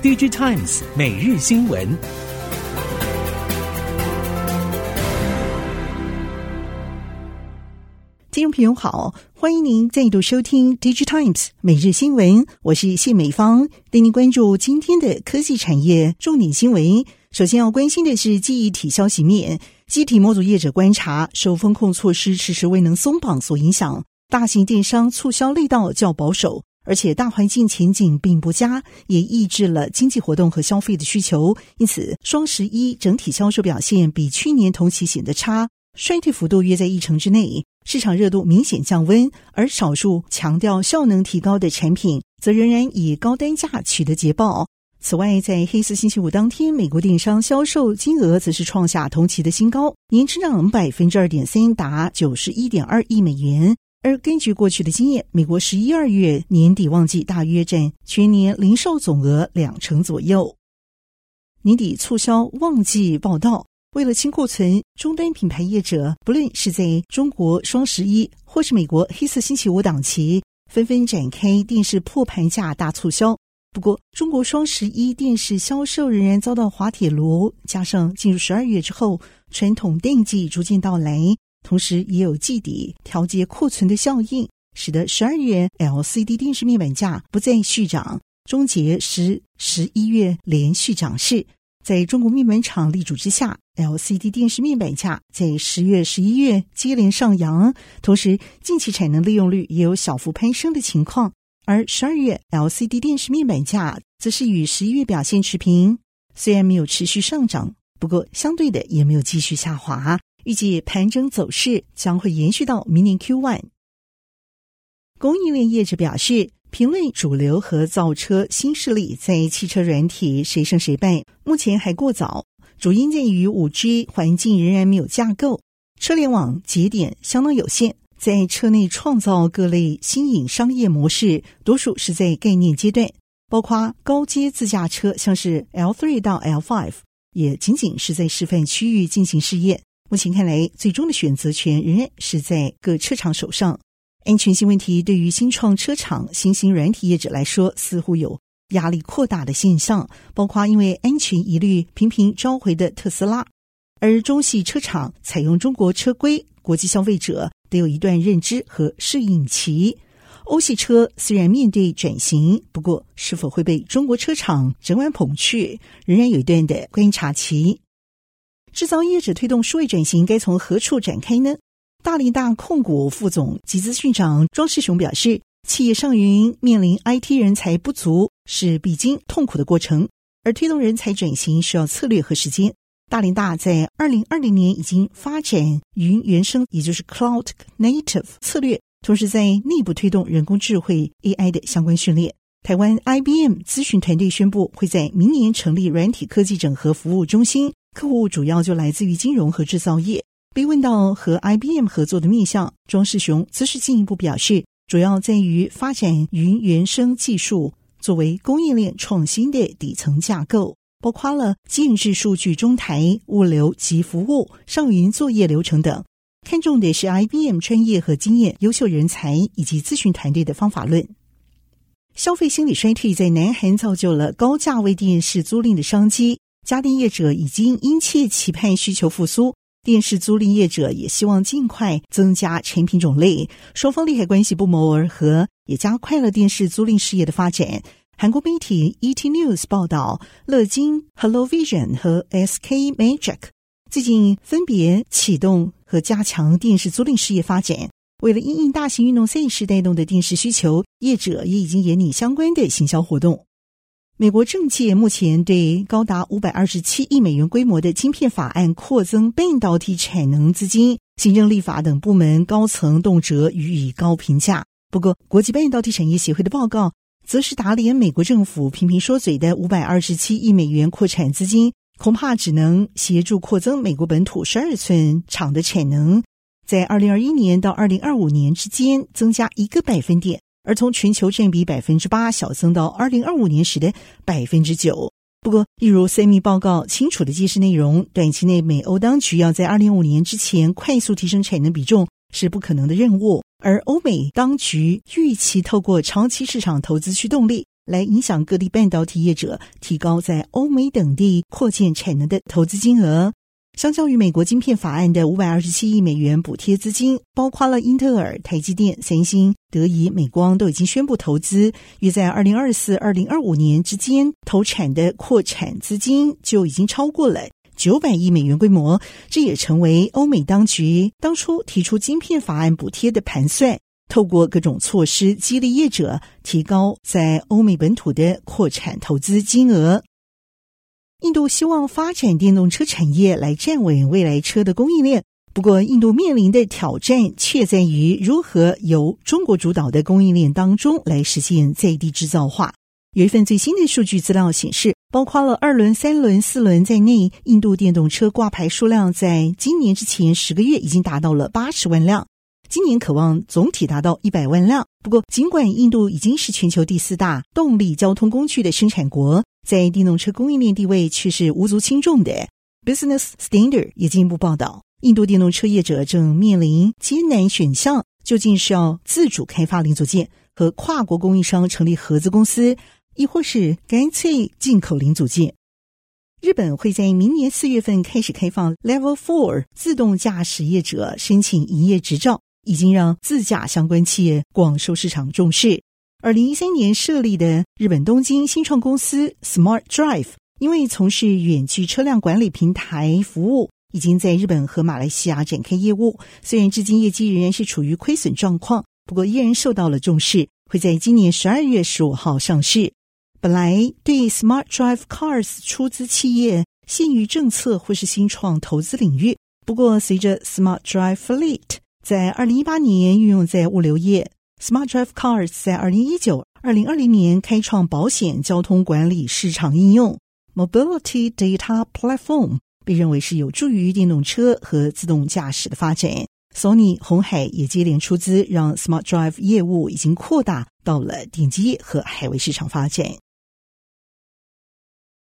DG Times 每日新闻。听众朋友好，欢迎您再度收听 DG Times 每日新闻，我是谢美芳，带您关注今天的科技产业重点新闻。首先要关心的是记忆体消息面，记忆体模组业者观察，受风控措施迟迟未能松绑所影响，大型电商促销力道较保守，而且大环境前景并不佳，也抑制了经济活动和消费的需求。因此，双十一整体销售表现比去年同期显得差，衰退幅度约在一成之内，市场热度明显降温。而少数强调效能提高的产品，则仍然以高单价取得捷报。此外，在黑色星期五当天，美国电商销售金额则是创下同期的新高，年增长百分之二点三，达九十一点二亿美元。而根据过去的经验，美国十一二月年底旺季大约占全年零售总额两成左右。年底促销旺季报道，为了清库存，终端品牌业者不论是在中国双十一或是美国黑色星期五档期，纷纷展开电视破盘价大促销。不过，中国双十一电视销售仍然遭到滑铁卢，加上进入十二月之后，传统淡季逐渐到来，同时也有季底调节库存的效应，使得十二月 LCD 电视面板价不再续涨，终结十十一月连续涨势。在中国面板厂力主之下，LCD 电视面板价在十月、十一月接连上扬，同时近期产能利用率也有小幅攀升的情况。而十二月 LCD 电视面板价则是与十一月表现持平，虽然没有持续上涨，不过相对的也没有继续下滑。预计盘整走势将会延续到明年 Q1。供应链业者表示，评论主流和造车新势力在汽车软体谁胜谁败，目前还过早。主因在于五 G 环境仍然没有架构，车联网节点相当有限。在车内创造各类新颖商业模式，多数是在概念阶段，包括高阶自驾车，像是 L3 到 L5，也仅仅是在示范区域进行试验。目前看来，最终的选择权仍然是在各车厂手上。安全性问题对于新创车厂、新兴软体业者来说，似乎有压力扩大的现象，包括因为安全疑虑频频召回的特斯拉，而中系车厂采用中国车规，国际消费者。得有一段认知和适应期。欧系车虽然面对转型，不过是否会被中国车厂整碗捧去，仍然有一段的观察期。制造业者推动数位转型，该从何处展开呢？大林大控股副总及资讯长庄世雄表示，企业上云面临 IT 人才不足，是必经痛苦的过程，而推动人才转型需要策略和时间。大林大在二零二零年已经发展云原生，也就是 Cloud Native 策略，同时在内部推动人工智慧 AI 的相关训练。台湾 IBM 咨询团队宣布，会在明年成立软体科技整合服务中心，客户主要就来自于金融和制造业。被问到和 IBM 合作的面向，庄世雄则是进一步表示，主要在于发展云原生技术，作为供应链创新的底层架构。包括了建制数据中台、物流及服务、上云作业流程等，看重的是 IBM 专业和经验、优秀人才以及咨询团队的方法论。消费心理衰退在南韩造就了高价位电视租赁的商机，家电业者已经殷切期盼需求复苏，电视租赁业者也希望尽快增加产品种类，双方利害关系不谋而合，也加快了电视租赁事业的发展。韩国媒体 ET News 报道，乐金、Hello Vision 和 SK Magic 最近分别启动和加强电视租赁事业发展。为了因应大型运动赛事带动的电视需求，业者也已经研拟相关的行销活动。美国政界目前对高达五百二十七亿美元规模的晶片法案扩增半导体产能资金，行政、立法等部门高层动辄予以高评价。不过，国际半导体产业协会的报告。则是打脸美国政府频频说嘴的五百二十七亿美元扩产资金，恐怕只能协助扩增美国本土十二寸厂的产能，在二零二一年到二零二五年之间增加一个百分点，而从全球占比百分之八小增到二零二五年时的百分之九。不过，一如 SEMI 报告清楚的揭示内容，短期内美欧当局要在二零二五年之前快速提升产能比重是不可能的任务。而欧美当局预期透过长期市场投资驱动力，来影响各地半导体业者提高在欧美等地扩建产能的投资金额。相较于美国晶片法案的五百二十七亿美元补贴资金，包括了英特尔、台积电、三星、德仪、美光都已经宣布投资，约在二零二四、二零二五年之间投产的扩产资金就已经超过了九百亿美元规模。这也成为欧美当局当初提出晶片法案补贴的盘算。透过各种措施激励业者提高在欧美本土的扩产投资金额。印度希望发展电动车产业来站稳未来车的供应链，不过印度面临的挑战却在于如何由中国主导的供应链当中来实现在地制造化。有一份最新的数据资料显示，包括了二轮、三轮、四轮在内，印度电动车挂牌数量在今年之前十个月已经达到了八十万辆。今年可望总体达到一百万辆。不过，尽管印度已经是全球第四大动力交通工具的生产国，在电动车供应链地位却是无足轻重的。Business Standard 也进一步报道，印度电动车业者正面临艰难选项：究竟是要自主开发零组件，和跨国供应商成立合资公司，亦或是干脆进口零组件？日本会在明年四月份开始开放 Level Four 自动驾驶业者申请营业执照。已经让自驾相关企业广受市场重视。二零一三年设立的日本东京新创公司 Smart Drive，因为从事远距车辆管理平台服务，已经在日本和马来西亚展开业务。虽然至今业绩仍然是处于亏损状况，不过依然受到了重视，会在今年十二月十五号上市。本来对 Smart Drive Cars 出资企业限于政策或是新创投资领域，不过随着 Smart Drive Fleet 在二零一八年运用在物流业，Smart Drive Cars 在二零一九、二零二零年开创保险交通管理市场应用，Mobility Data Platform 被认为是有助于电动车和自动驾驶的发展。Sony、红海也接连出资，让 Smart Drive 业务已经扩大到了电机业和海外市场发展。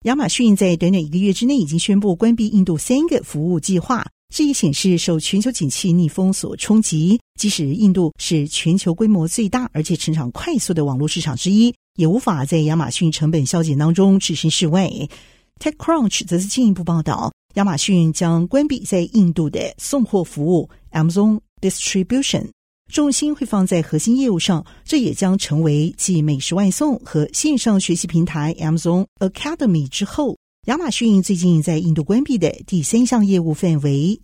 亚马逊在短短一个月之内已经宣布关闭印度三个服务计划。这也显示，受全球景气逆风所冲击，即使印度是全球规模最大而且成长快速的网络市场之一，也无法在亚马逊成本削减当中置身事外。TechCrunch 则是进一步报道，亚马逊将关闭在印度的送货服务 Amazon Distribution，重心会放在核心业务上。这也将成为继美食外送和线上学习平台 Amazon Academy 之后。亚马逊最近在印度关闭的第三项业务范围。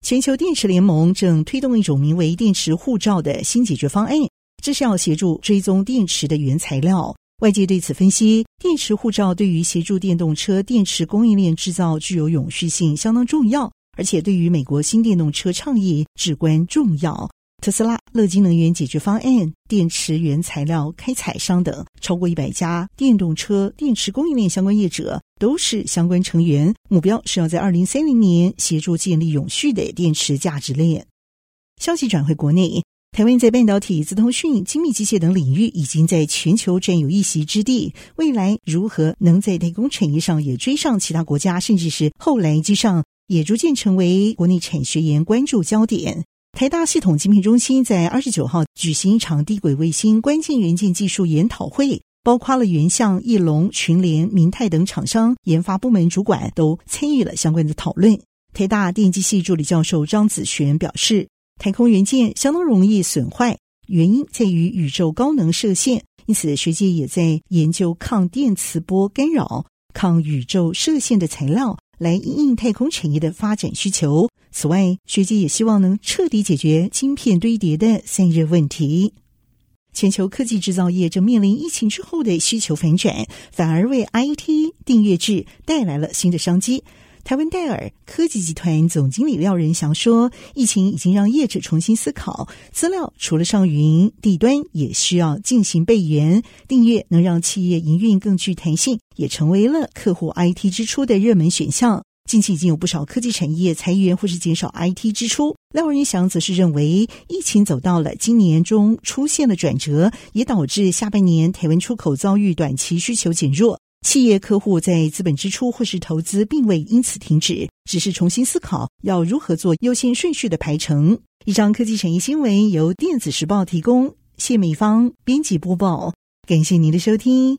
全球电池联盟正推动一种名为“电池护照”的新解决方案，这是要协助追踪电池的原材料。外界对此分析，电池护照对于协助电动车电池供应链制造具有永续性相当重要，而且对于美国新电动车倡议至关重要。特斯拉、乐金能源解决方案、电池原材料开采商等超过一百家电动车电池供应链相关业者都是相关成员，目标是要在二零三零年协助建立永续的电池价值链。消息转回国内，台湾在半导体、资通讯、精密机械等领域已经在全球占有一席之地，未来如何能在代工产业上也追上其他国家，甚至是后来居上，也逐渐成为国内产学研关注焦点。台大系统晶片中心在二十九号举行一场低轨卫星关键元件技术研讨会，包括了原相、翼龙、群联、明泰等厂商研发部门主管都参与了相关的讨论。台大电机系助理教授张子璇表示，太空元件相当容易损坏，原因在于宇宙高能射线，因此学界也在研究抗电磁波干扰、抗宇宙射线的材料。来应应太空产业的发展需求。此外，学界也希望能彻底解决晶片堆叠的散热问题。全球科技制造业正面临疫情之后的需求反转，反而为 IT 订阅制带来了新的商机。台湾戴尔科技集团总经理廖仁祥说：“疫情已经让业者重新思考，资料除了上云，地端也需要进行备援。订阅能让企业营运更具弹性，也成为了客户 IT 支出的热门选项。近期已经有不少科技产业裁员或是减少 IT 支出。廖仁祥则是认为，疫情走到了今年中出现了转折，也导致下半年台湾出口遭遇短期需求减弱。”企业客户在资本支出或是投资并未因此停止，只是重新思考要如何做优先顺序的排程。一张科技产业新闻由电子时报提供，谢美芳编辑播报。感谢您的收听。